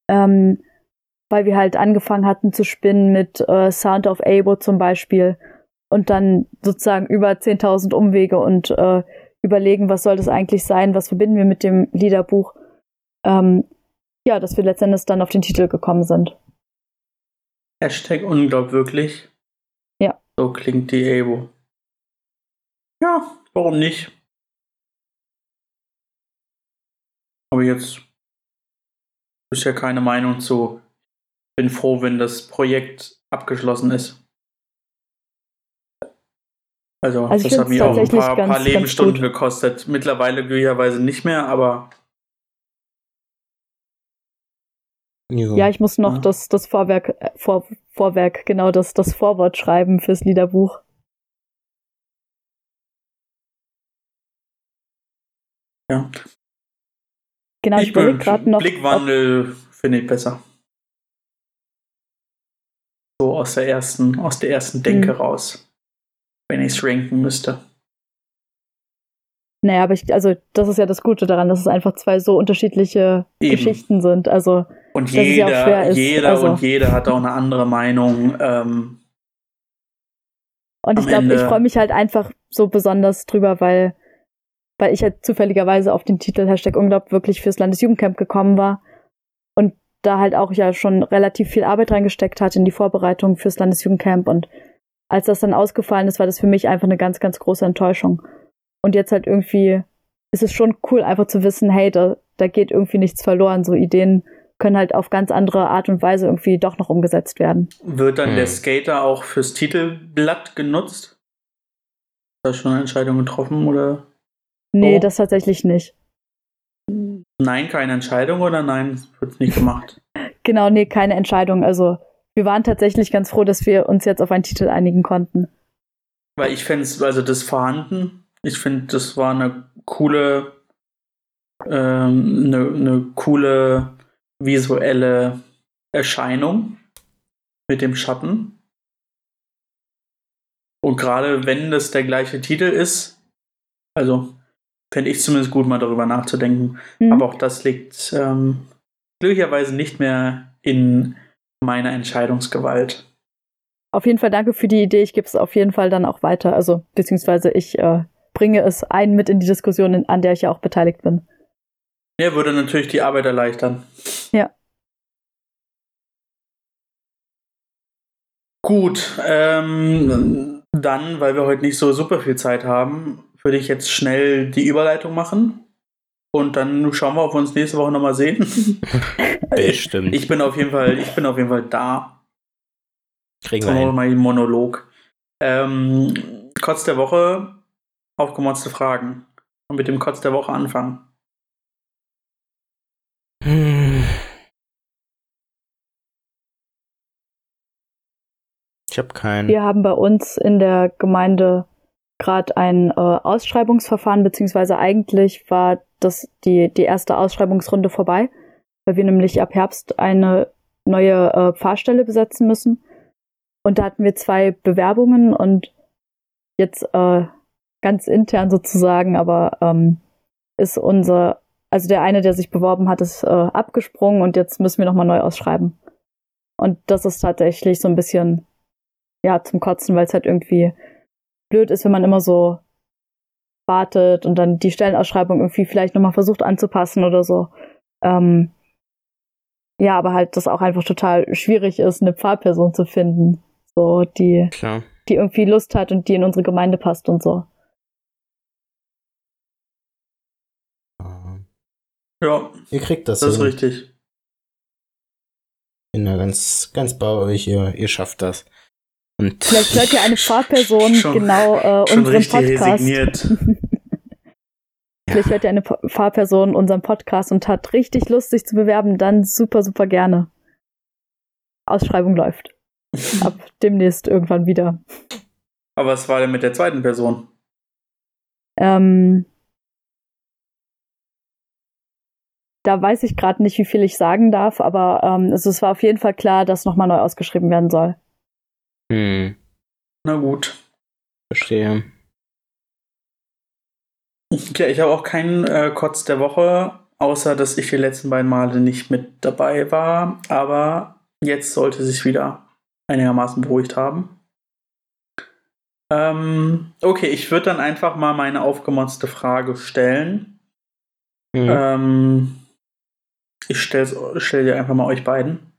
S1: Ähm, weil wir halt angefangen hatten zu spinnen mit äh, Sound of Abo zum Beispiel und dann sozusagen über 10.000 Umwege und äh, überlegen, was soll das eigentlich sein, was verbinden wir mit dem Liederbuch. Ähm, ja, dass wir letztendlich dann auf den Titel gekommen sind.
S2: Hashtag unglaubwürdig.
S1: Ja.
S2: So klingt die Abo. Ja, warum nicht? Aber jetzt ist ja keine Meinung zu bin froh, wenn das Projekt abgeschlossen ist. Also,
S1: Also
S2: das hat mich auch ein paar,
S1: ganz-
S2: paar Lebensstunden gekostet. Mittlerweile glücklicherweise nicht mehr, aber
S1: Ja, ich muss noch
S2: Ja.
S1: das, das Vorwerk, äh, Vor, Vorwerk, genau das, das Vorwort schreiben fürs Liederbuch.
S2: ja.
S1: Genau, ich,
S2: ich bin
S1: gerade noch.
S2: Blickwandel finde ich besser. So aus der ersten, aus der ersten Denke
S1: Hm.
S2: raus. Wenn ich es ranken müsste.
S1: naja, aber ich, also das ist ja das Gute daran, dass es einfach zwei so unterschiedliche
S2: Eben.
S1: Geschichten sind. Also
S2: Und
S1: es ja
S2: jeder, jeder
S1: also-
S2: und jeder hat auch eine andere Meinung. Ähm,
S1: Und ich glaube, ich freue mich halt einfach so besonders drüber, weil, weil ich halt zufälligerweise auf den Titel Hashtag Unglaub wirklich fürs Landesjugendcamp gekommen war da halt auch ja schon relativ viel Arbeit reingesteckt hat in die Vorbereitung fürs Landesjugendcamp und als das dann ausgefallen ist, war das für mich einfach eine ganz, ganz große Enttäuschung. Und jetzt halt irgendwie ist es schon cool, einfach zu wissen, hey, da, da geht irgendwie nichts verloren. So Ideen können halt auf ganz andere Art und Weise irgendwie doch noch umgesetzt werden.
S2: wird dann
S3: Hm.
S2: der Skater auch fürs Titelblatt genutzt? Hast du schon eine Entscheidung getroffen oder?
S1: Nee,
S2: Oh.
S1: das tatsächlich nicht.
S2: Nein, keine Entscheidung oder nein, wird nicht gemacht?
S1: Genau, nee, keine Entscheidung. Also wir waren tatsächlich ganz froh, dass wir uns jetzt auf einen Titel einigen konnten.
S2: Weil ich fände es, also das vorhanden, ich finde, das war eine coole, ähm, eine, eine coole visuelle Erscheinung mit dem Schatten. Und gerade wenn das der gleiche Titel ist, also fände ich zumindest gut, mal darüber nachzudenken.
S1: Mhm.
S2: Aber auch das liegt ähm, glücklicherweise nicht mehr in meiner Entscheidungsgewalt.
S1: Auf jeden Fall danke für die Idee. Ich gebe es auf jeden Fall dann auch weiter. Also beziehungsweise ich äh, bringe es ein mit in die Diskussion, in, an der ich ja auch beteiligt bin.
S2: Ja, würde natürlich die Arbeit erleichtern.
S1: Ja.
S2: Gut, ähm, dann, weil wir heute nicht so super viel Zeit haben, würde ich jetzt schnell die Überleitung machen. Und dann schauen wir, ob wir uns nächste Woche nochmal sehen.
S3: Bestimmt.
S2: Ich bin auf jeden Fall, ich bin auf jeden Fall da.
S3: Kriegen wir hin.
S2: mal den Monolog. Ähm, Kotz der Woche, aufgemotzte Fragen. Und mit dem Kotz der Woche anfangen.
S3: Hm. Ich habe keinen.
S1: Wir haben bei uns in der Gemeinde gerade ein äh, Ausschreibungsverfahren, beziehungsweise eigentlich war das die, die erste Ausschreibungsrunde vorbei, weil wir nämlich ab Herbst eine neue äh, Pfarrstelle besetzen müssen. Und da hatten wir zwei Bewerbungen und jetzt äh, ganz intern sozusagen, aber ähm, ist unser, also der eine, der sich beworben hat, ist äh, abgesprungen und jetzt müssen wir nochmal neu ausschreiben. Und das ist tatsächlich so ein bisschen ja, zum Kotzen, weil es halt irgendwie blöd ist, wenn man immer so wartet und dann die Stellenausschreibung irgendwie vielleicht nochmal versucht anzupassen oder so. Ähm, ja, aber halt das auch einfach total schwierig ist, eine Pfarrperson zu finden, so die,
S3: Klar.
S1: die irgendwie Lust hat und die in unsere Gemeinde passt und so.
S2: Ja,
S3: Ihr kriegt das,
S2: das ist richtig.
S3: Ich bin da ganz, ganz bei euch. Ihr, ihr schafft das. Und
S1: Vielleicht hört ja eine Pfarrperson
S2: Schon-
S1: genau äh,
S2: Schon
S1: unseren Podcast. Vielleicht hört ja eine Fahrperson unseren Podcast und hat richtig Lust, sich zu bewerben, dann super, super gerne. Ausschreibung läuft. Ab demnächst irgendwann wieder.
S2: Aber was war denn mit der zweiten Person?
S1: Ähm, da weiß ich gerade nicht, wie viel ich sagen darf, aber ähm, also es war auf jeden Fall klar, dass nochmal neu ausgeschrieben werden soll.
S3: Hm.
S2: Na gut.
S3: Verstehe.
S2: Ja, ich habe auch keinen äh, Kotz der Woche, außer dass ich die letzten beiden Male nicht mit dabei war. Aber jetzt sollte sich wieder einigermaßen beruhigt haben. Ähm, okay, ich würde dann einfach mal meine aufgemotzte Frage stellen. Mhm. Ähm, ich stelle stell dir einfach mal euch beiden.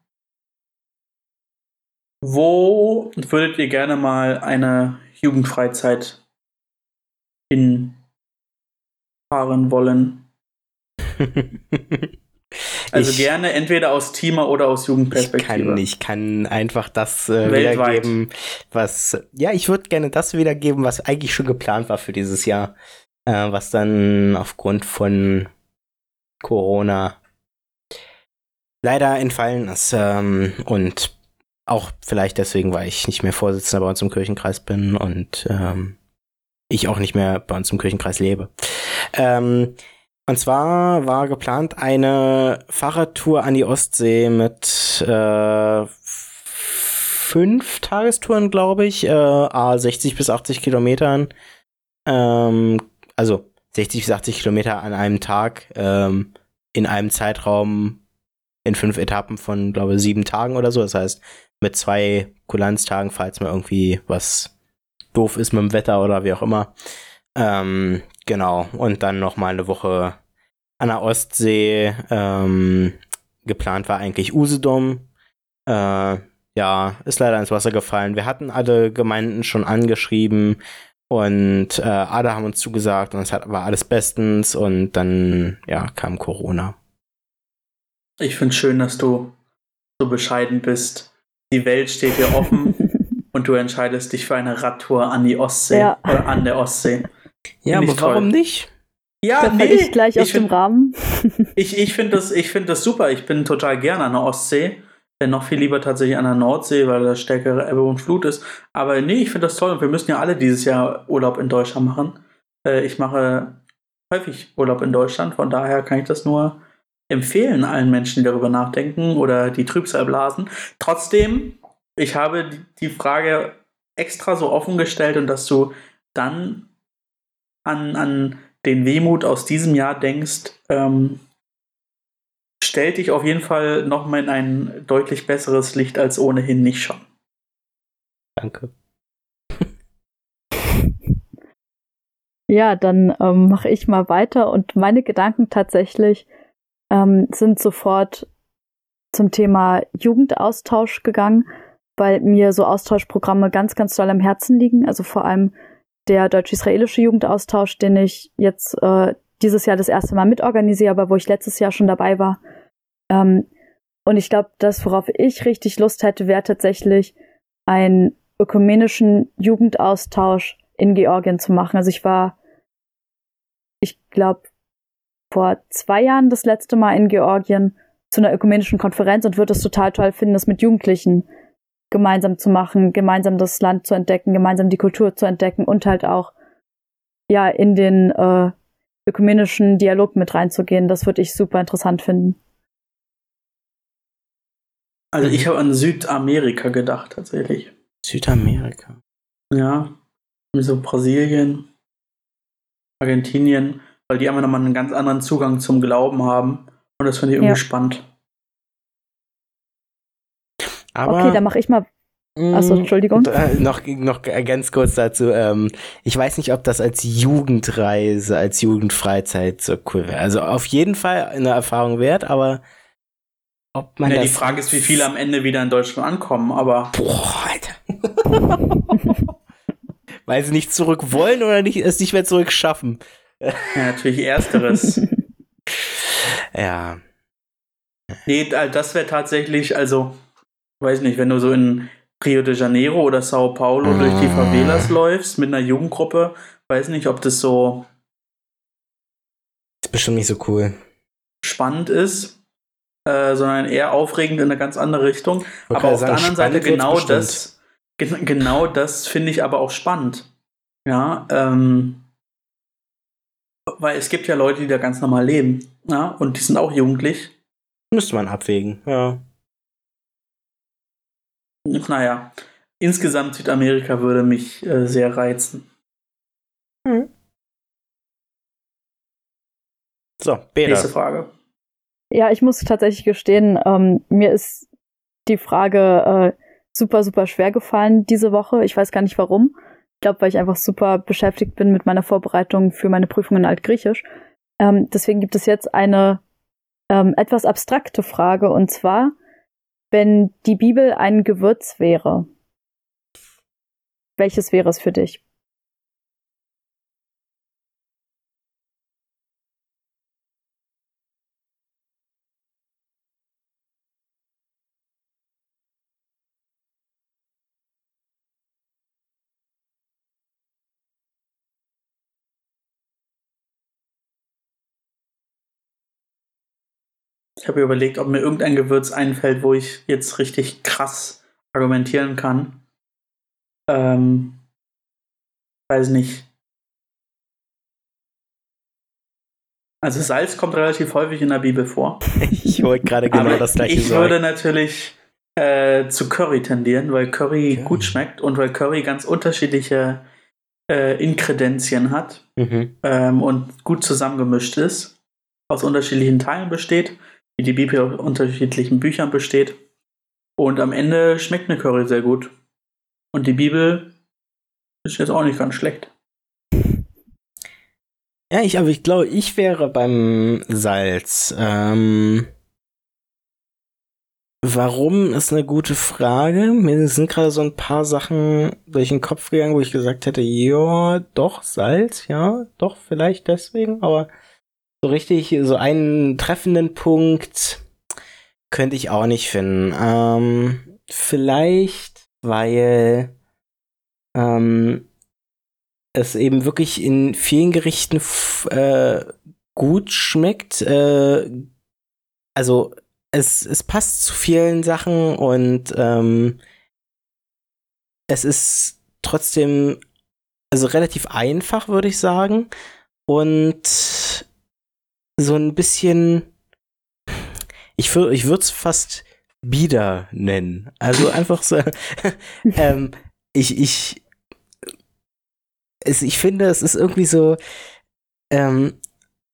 S2: Wo würdet ihr gerne mal eine Jugendfreizeit hinfahren wollen? also ich, gerne entweder aus Teamer oder aus Jugendperspektive.
S3: Ich kann, ich kann einfach das äh, wiedergeben, was. Ja, ich würde gerne das wiedergeben, was eigentlich schon geplant war für dieses Jahr. Äh, was dann aufgrund von Corona leider entfallen ist. Ähm, und auch vielleicht deswegen, weil ich nicht mehr Vorsitzender bei uns im Kirchenkreis bin und ähm, ich auch nicht mehr bei uns im Kirchenkreis lebe. Ähm, und zwar war geplant eine Fahrradtour an die Ostsee mit äh, fünf Tagestouren, glaube ich, äh, a 60 bis 80 Kilometern. Ähm, also 60 bis 80 Kilometer an einem Tag ähm, in einem Zeitraum in fünf Etappen von, glaube ich, sieben Tagen oder so. Das heißt, mit zwei Kulanztagen, falls mal irgendwie was doof ist mit dem Wetter oder wie auch immer. Ähm, genau. Und dann noch mal eine Woche an der Ostsee. Ähm, geplant war eigentlich Usedom. Äh, ja, ist leider ins Wasser gefallen. Wir hatten alle Gemeinden schon angeschrieben und äh, alle haben uns zugesagt und es war alles bestens und dann ja kam Corona.
S2: Ich finde es schön, dass du so bescheiden bist. Die Welt steht dir offen und du entscheidest dich für eine Radtour an die Ostsee ja. oder an der Ostsee.
S3: Ja, aber toll. warum nicht?
S1: Ja, da nee, ich gleich ich auf find, dem Rahmen.
S2: ich ich finde das, find das super. Ich bin total gerne an der Ostsee. Denn noch viel lieber tatsächlich an der Nordsee, weil da stärkere Ebbe und Flut ist. Aber nee, ich finde das toll und wir müssen ja alle dieses Jahr Urlaub in Deutschland machen. Äh, ich mache häufig Urlaub in Deutschland, von daher kann ich das nur empfehlen allen Menschen, die darüber nachdenken oder die Trübsal blasen. Trotzdem, ich habe die Frage extra so offen gestellt und dass du dann an, an den Wehmut aus diesem Jahr denkst, ähm, stellt dich auf jeden Fall nochmal in ein deutlich besseres Licht als ohnehin nicht schon.
S3: Danke.
S1: Ja, dann ähm, mache ich mal weiter und meine Gedanken tatsächlich ähm, sind sofort zum Thema Jugendaustausch gegangen, weil mir so Austauschprogramme ganz, ganz doll am Herzen liegen. Also vor allem der deutsch-israelische Jugendaustausch, den ich jetzt äh, dieses Jahr das erste Mal mitorganisiere, aber wo ich letztes Jahr schon dabei war. Ähm, und ich glaube, das, worauf ich richtig Lust hätte, wäre tatsächlich einen ökumenischen Jugendaustausch in Georgien zu machen. Also ich war, ich glaube, vor zwei Jahren das letzte Mal in Georgien zu einer ökumenischen Konferenz und würde es total toll finden, das mit Jugendlichen gemeinsam zu machen, gemeinsam das Land zu entdecken, gemeinsam die Kultur zu entdecken und halt auch ja in den äh, ökumenischen Dialog mit reinzugehen. Das würde ich super interessant finden.
S2: Also ich habe an Südamerika gedacht tatsächlich.
S3: Südamerika.
S2: Ja, so Brasilien, Argentinien weil die einfach nochmal einen ganz anderen Zugang zum Glauben haben. Und das finde ich irgendwie ja. spannend.
S1: Aber, okay, dann mache ich mal. Achso, Entschuldigung.
S3: Äh, noch, noch ganz kurz dazu. Ähm, ich weiß nicht, ob das als Jugendreise, als Jugendfreizeit so cool wäre. Also auf jeden Fall eine Erfahrung wert, aber ob man.
S2: Ja, die Frage ist, wie viele am Ende wieder in Deutschland ankommen, aber.
S3: Boah, Alter. Weil sie nicht zurück wollen oder nicht, es nicht mehr zurück schaffen.
S2: Ja, natürlich Ersteres.
S3: ja.
S2: Nee, das wäre tatsächlich, also, weiß nicht, wenn du so in Rio de Janeiro oder Sao Paulo durch die Favelas läufst mit einer Jugendgruppe, weiß nicht, ob das so
S3: bestimmt nicht so cool.
S2: Spannend ist, äh, sondern eher aufregend in eine ganz andere Richtung. Aber auf der anderen Seite genau das, gen genau das finde ich aber auch spannend. Ja, ähm, weil es gibt ja Leute, die da ganz normal leben. Ja, und die sind auch jugendlich.
S3: Müsste man abwägen, ja.
S2: Naja, insgesamt Südamerika würde mich äh, sehr reizen. Hm.
S3: So, Beda.
S2: Nächste Frage.
S1: Ja, ich muss tatsächlich gestehen, ähm, mir ist die Frage äh, super, super schwer gefallen diese Woche. Ich weiß gar nicht warum. Ich glaube, weil ich einfach super beschäftigt bin mit meiner Vorbereitung für meine Prüfung in Altgriechisch. Ähm, deswegen gibt es jetzt eine ähm, etwas abstrakte Frage und zwar, wenn die Bibel ein Gewürz wäre, welches wäre es für dich?
S2: Ich habe überlegt, ob mir irgendein Gewürz einfällt, wo ich jetzt richtig krass argumentieren kann. Ähm, weiß nicht. Also Salz kommt relativ häufig in der Bibel vor.
S3: ich wollte gerade genau Aber das gleiche
S2: ich sagen. Ich würde natürlich äh, zu Curry tendieren, weil Curry okay. gut schmeckt und weil Curry ganz unterschiedliche äh, Inkredenzien hat mhm. ähm, und gut zusammengemischt ist, aus unterschiedlichen Teilen besteht wie die Bibel aus unterschiedlichen Büchern besteht. Und am Ende schmeckt eine Curry sehr gut. Und die Bibel ist jetzt auch nicht ganz schlecht.
S3: Ja, ich, aber ich glaube, ich wäre beim Salz. Ähm, warum ist eine gute Frage. Mir sind gerade so ein paar Sachen durch den Kopf gegangen, wo ich gesagt hätte, ja, doch, Salz, ja, doch, vielleicht deswegen, aber so richtig, so einen treffenden Punkt könnte ich auch nicht finden. Ähm, vielleicht, weil ähm, es eben wirklich in vielen Gerichten äh, gut schmeckt. Äh, also es, es passt zu vielen Sachen und ähm, es ist trotzdem also relativ einfach, würde ich sagen. Und so ein bisschen, ich, ich würde es fast bieder nennen. Also einfach so, ähm, ich, ich, es, ich finde, es ist irgendwie so, ähm,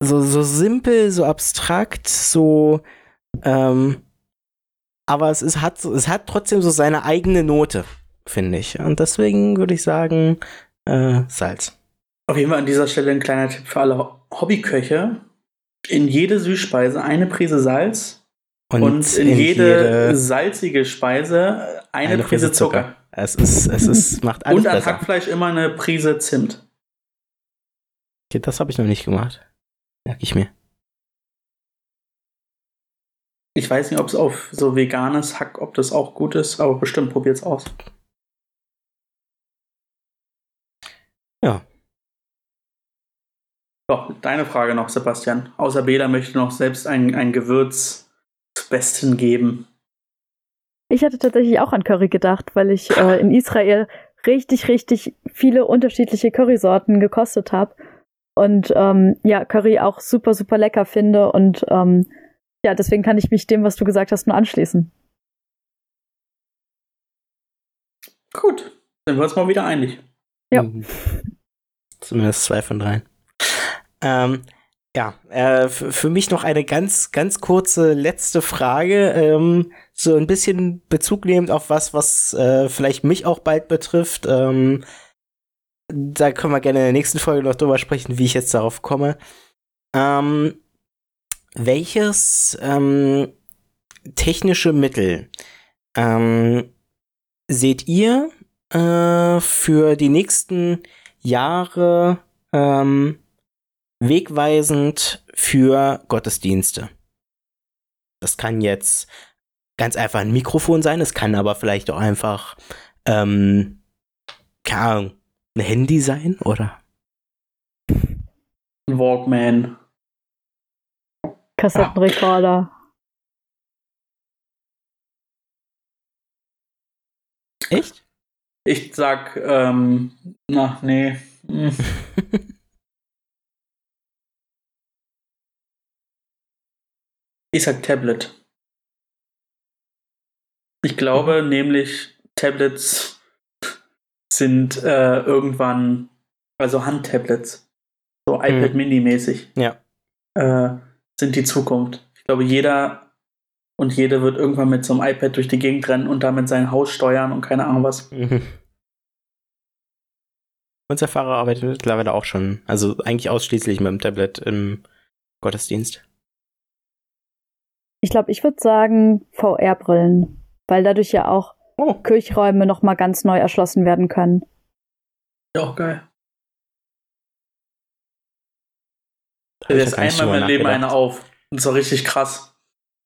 S3: so, so simpel, so abstrakt, so, ähm, aber es, ist, hat, es hat trotzdem so seine eigene Note, finde ich. Und deswegen würde ich sagen, äh, Salz.
S2: Auf jeden Fall an dieser Stelle ein kleiner Tipp für alle Hobbyköche in jede Süßspeise eine Prise Salz und, und in, in jede, jede, salzige Speise eine, eine Prise, Prise Zucker. Zucker.
S3: Es ist, es ist, macht alles
S2: Und an besser. Hackfleisch immer eine Prise Zimt.
S3: Okay, das habe ich noch nicht gemacht. Merke ich mir.
S2: Ich weiß nicht, ob es auf so veganes Hack, ob das auch gut ist, aber bestimmt probiert's aus.
S3: Ja,
S2: so, deine Frage noch, Sebastian. Außer Bela möchte noch selbst ein, ein Gewürz zu Besten geben.
S1: Ich hatte tatsächlich auch an Curry gedacht, weil ich äh, in Israel richtig, richtig viele unterschiedliche Currysorten gekostet habe. Und ähm, ja, Curry auch super, super lecker finde. Und ähm, ja, deswegen kann ich mich dem, was du gesagt hast, nur anschließen.
S2: Gut, dann sind wir uns mal wieder einig.
S1: Ja. Mhm.
S3: Zumindest zwei von drei. Ähm, ja, äh, für mich noch eine ganz, ganz kurze letzte Frage. Ähm, so ein bisschen Bezug nehmend auf was, was äh, vielleicht mich auch bald betrifft. Ähm, da können wir gerne in der nächsten Folge noch drüber sprechen, wie ich jetzt darauf komme. Ähm, welches ähm, technische Mittel ähm, seht ihr äh, für die nächsten Jahre ähm, wegweisend für Gottesdienste. Das kann jetzt ganz einfach ein Mikrofon sein, es kann aber vielleicht auch einfach, ähm, keine Ahnung, ein Handy sein, oder?
S2: Walkman.
S1: Kassettenrekorder.
S3: Echt?
S2: Ich sag, ähm, na, nee. Ich sag Tablet. Ich glaube nämlich, Tablets sind äh, irgendwann, also Handtablets, so iPad
S3: Mhm.
S2: Mini mäßig,
S3: Ja.
S2: äh, sind die Zukunft. Ich glaube, jeder und jede wird irgendwann mit so einem iPad durch die Gegend rennen und damit sein Haus steuern und keine Ahnung was.
S3: Mhm. Unser Fahrer arbeitet mittlerweile auch schon, also eigentlich ausschließlich mit dem Tablet im Gottesdienst.
S1: Ich glaube, ich würde sagen VR-Brillen, weil dadurch ja auch
S3: Oh.
S1: Kirchräume nochmal ganz neu erschlossen werden können.
S2: Ja, auch geil.
S3: Noch gar nicht
S2: einmal
S3: drüber
S2: mein Leben eine auf. Das war richtig krass.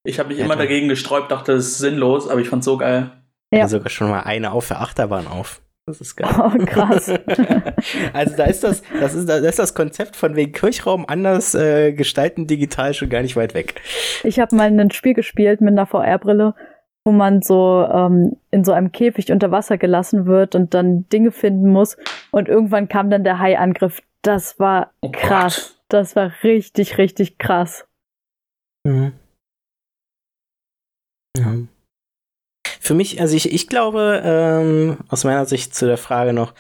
S2: Ich habe mich
S3: Ja,
S2: immer dagegen gesträubt, dachte, das ist sinnlos, aber ich fand's so geil.
S1: Ja.
S3: Ja. sogar schon mal eine auf der Achterbahn auf. Das ist geil.
S1: Oh, krass.
S3: also da ist das, das ist, da ist das Konzept von wegen Kirchraum anders äh, gestalten digital schon gar nicht weit weg.
S1: Ich habe mal ein Spiel gespielt mit einer VR-Brille, wo man so ähm, in so einem Käfig unter Wasser gelassen wird und dann Dinge finden muss. Und irgendwann kam dann der Hai-Angriff. Das war
S2: Oh
S1: krass. Das war richtig, richtig krass.
S3: Mhm. Ja. Für mich, also ich, ich glaube, ähm, aus meiner Sicht zu der Frage noch,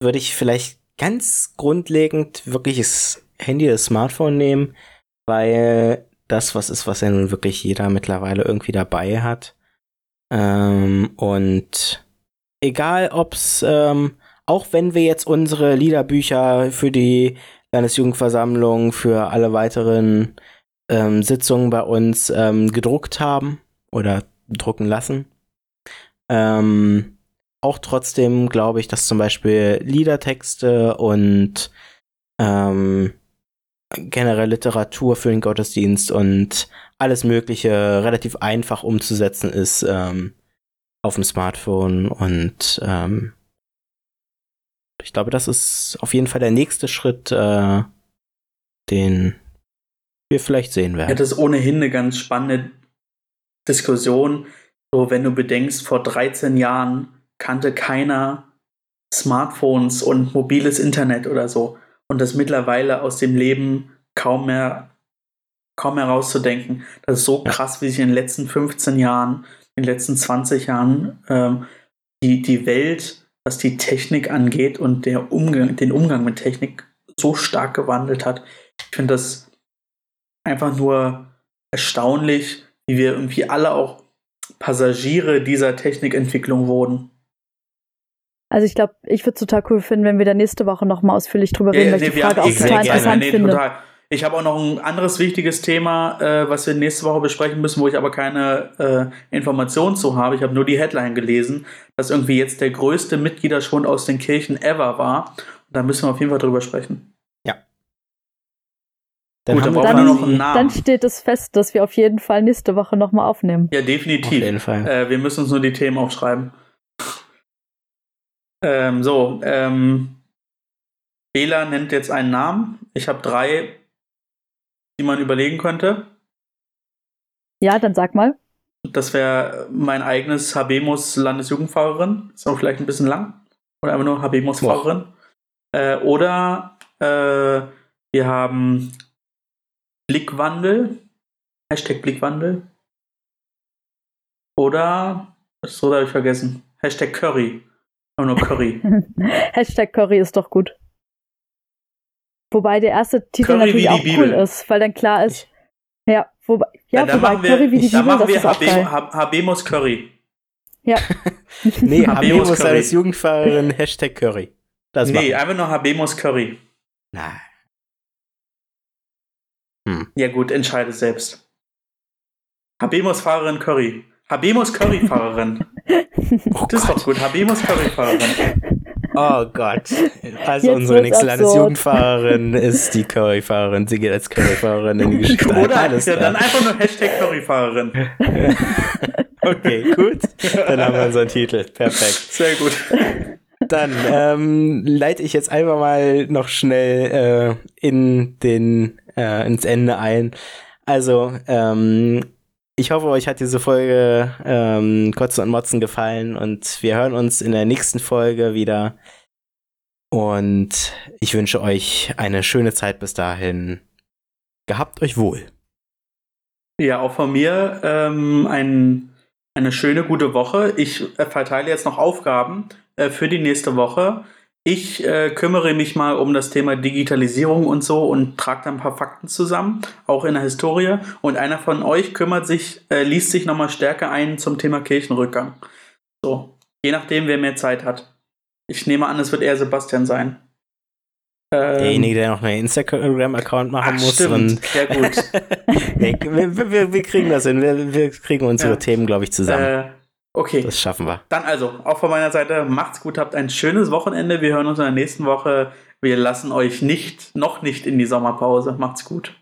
S3: würde ich vielleicht ganz grundlegend wirklich das Handy, das Smartphone nehmen, weil das was ist, was ja nun wirklich jeder mittlerweile irgendwie dabei hat. Ähm, und egal ob's, ähm, auch wenn wir jetzt unsere Liederbücher für die Landesjugendversammlung, für alle weiteren ähm, Sitzungen bei uns ähm, gedruckt haben oder drucken lassen. Ähm, auch trotzdem glaube ich, dass zum Beispiel Liedertexte und ähm, generell Literatur für den Gottesdienst und alles Mögliche relativ einfach umzusetzen ist ähm, auf dem Smartphone und ähm, ich glaube, das ist auf jeden Fall der nächste Schritt, äh, den wir vielleicht sehen
S2: Ja,
S3: werden.
S2: das ist ohnehin eine ganz spannende Diskussion. So, wenn du bedenkst, vor 13 Jahren kannte keiner Smartphones und mobiles Internet oder so. Und das mittlerweile aus dem Leben kaum mehr, kaum mehr rauszudenken. Das ist so krass, wie sich in den letzten 15 Jahren, in den letzten 20 Jahren ähm, die, die Welt, was die Technik angeht und der Umgang, den Umgang mit Technik so stark gewandelt hat. Ich finde das einfach nur erstaunlich, wie wir irgendwie alle auch Passagiere dieser Technikentwicklung wurden.
S1: Also ich glaube, ich würde es total cool finden, wenn wir da nächste Woche nochmal ausführlich drüber reden, weil ich die Frage auch
S2: eh
S1: total
S2: mehr.
S1: interessant
S2: Nee,
S1: finde.
S2: total. Ich habe auch noch ein anderes wichtiges Thema, äh, was wir nächste Woche besprechen müssen, wo ich aber keine äh, Informationen zu habe. Ich habe nur die Headline gelesen, dass irgendwie jetzt der größte Mitgliederschwund aus den Kirchen ever war. Und da müssen wir auf jeden Fall drüber sprechen.
S3: Dann
S2: Gut,
S3: haben
S2: dann
S3: wir
S2: brauchen wir
S1: dann-
S2: noch einen Namen.
S1: Dann steht es fest, dass wir auf jeden Fall nächste Woche nochmal aufnehmen.
S2: Ja,
S3: auf
S2: definitiv.
S3: jeden Fall.
S2: Äh, wir müssen uns nur die Themen aufschreiben. Ähm, so, ähm, Bela nennt jetzt einen Namen. Ich habe drei, die man überlegen könnte.
S1: Ja, dann sag mal.
S2: Das wäre mein eigenes Habemus Landesjugendfahrerin. Ist auch vielleicht ein bisschen lang. Oder einfach nur Habemus Fahrerin. Äh, oder äh, wir haben Blickwandel. Hashtag Blickwandel. Oder, so habe ich vergessen. Hashtag Curry. Einfach nur Curry.
S1: Hashtag Curry ist doch gut. Wobei der erste Titel
S2: Curry
S1: natürlich
S2: wie die
S1: auch cool
S2: Bibel.
S1: ist, weil dann klar ist, ja, wobei, ja,
S2: dann
S1: wobei
S2: machen wir,
S1: Curry wie die Bibel,
S2: machen
S1: das
S2: wir
S1: ist auch geil.
S2: Curry.
S1: Ja.
S3: Nee,
S2: Curry.
S3: als Jugendfahrerin, Hashtag Curry. Das
S2: nee, einfach nur Habemus Curry.
S3: Nein.
S2: Ja gut, entscheide selbst. Habemus Fahrerin Curry. Habemus Curry-Fahrerin.
S3: Oh
S2: Das ist
S3: Gott.
S2: doch gut. Habemus Curry-Fahrerin.
S3: Oh Gott. Also
S1: Jetzt
S3: unsere nächste. Landesjugendfahrerin ist die Curryfahrerin. Sie geht als Curryfahrerin in die Geschichte. ein.
S2: Oder?
S3: Alles
S2: Ja, dann einfach nur Hashtag Curry-Fahrerin.
S3: Okay, gut. Dann haben wir unseren Titel. Perfekt.
S2: Sehr gut.
S3: Dann ähm, leite ich jetzt einfach mal noch schnell äh, in den, äh, ins Ende ein. Also, ähm, ich hoffe, euch hat diese Folge ähm, Kotzen und Motzen gefallen und wir hören uns in der nächsten Folge wieder. Und ich wünsche euch eine schöne Zeit bis dahin. Gehabt euch wohl.
S2: Ja, auch von mir ähm, ein, eine schöne, gute Woche. Ich äh, verteile jetzt noch Aufgaben äh, für die nächste Woche. Ich äh, kümmere mich mal um das Thema Digitalisierung und so und trage da ein paar Fakten zusammen, auch in der Historie. Und einer von euch kümmert sich, äh, liest sich nochmal stärker ein zum Thema Kirchenrückgang. So, je nachdem, wer mehr Zeit hat. Ich nehme an, es wird eher Sebastian sein.
S3: Ähm, Derjenige, der noch einen Instagram-Account machen
S2: ach,
S3: muss.
S2: Stimmt. Ja, gut.
S3: wir, wir, wir kriegen das hin. Wir, wir kriegen unsere
S2: Ja.
S3: Themen, glaube ich, zusammen.
S2: äh, okay.
S3: das schaffen wir.
S2: Dann also, auch von meiner Seite, macht's gut, habt ein schönes Wochenende. Wir hören uns in der nächsten Woche. Wir lassen euch nicht, noch nicht in die Sommerpause. Macht's gut.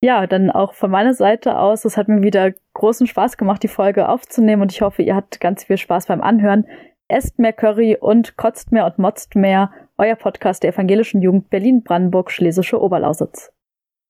S1: Ja, dann auch von meiner Seite aus, es hat mir wieder großen Spaß gemacht, die Folge aufzunehmen und ich hoffe, ihr hattet ganz viel Spaß beim Anhören. Esst mehr Curry und kotzt mehr und motzt mehr. Euer Podcast der Evangelischen Jugend Berlin-Brandenburg-Schlesische Oberlausitz.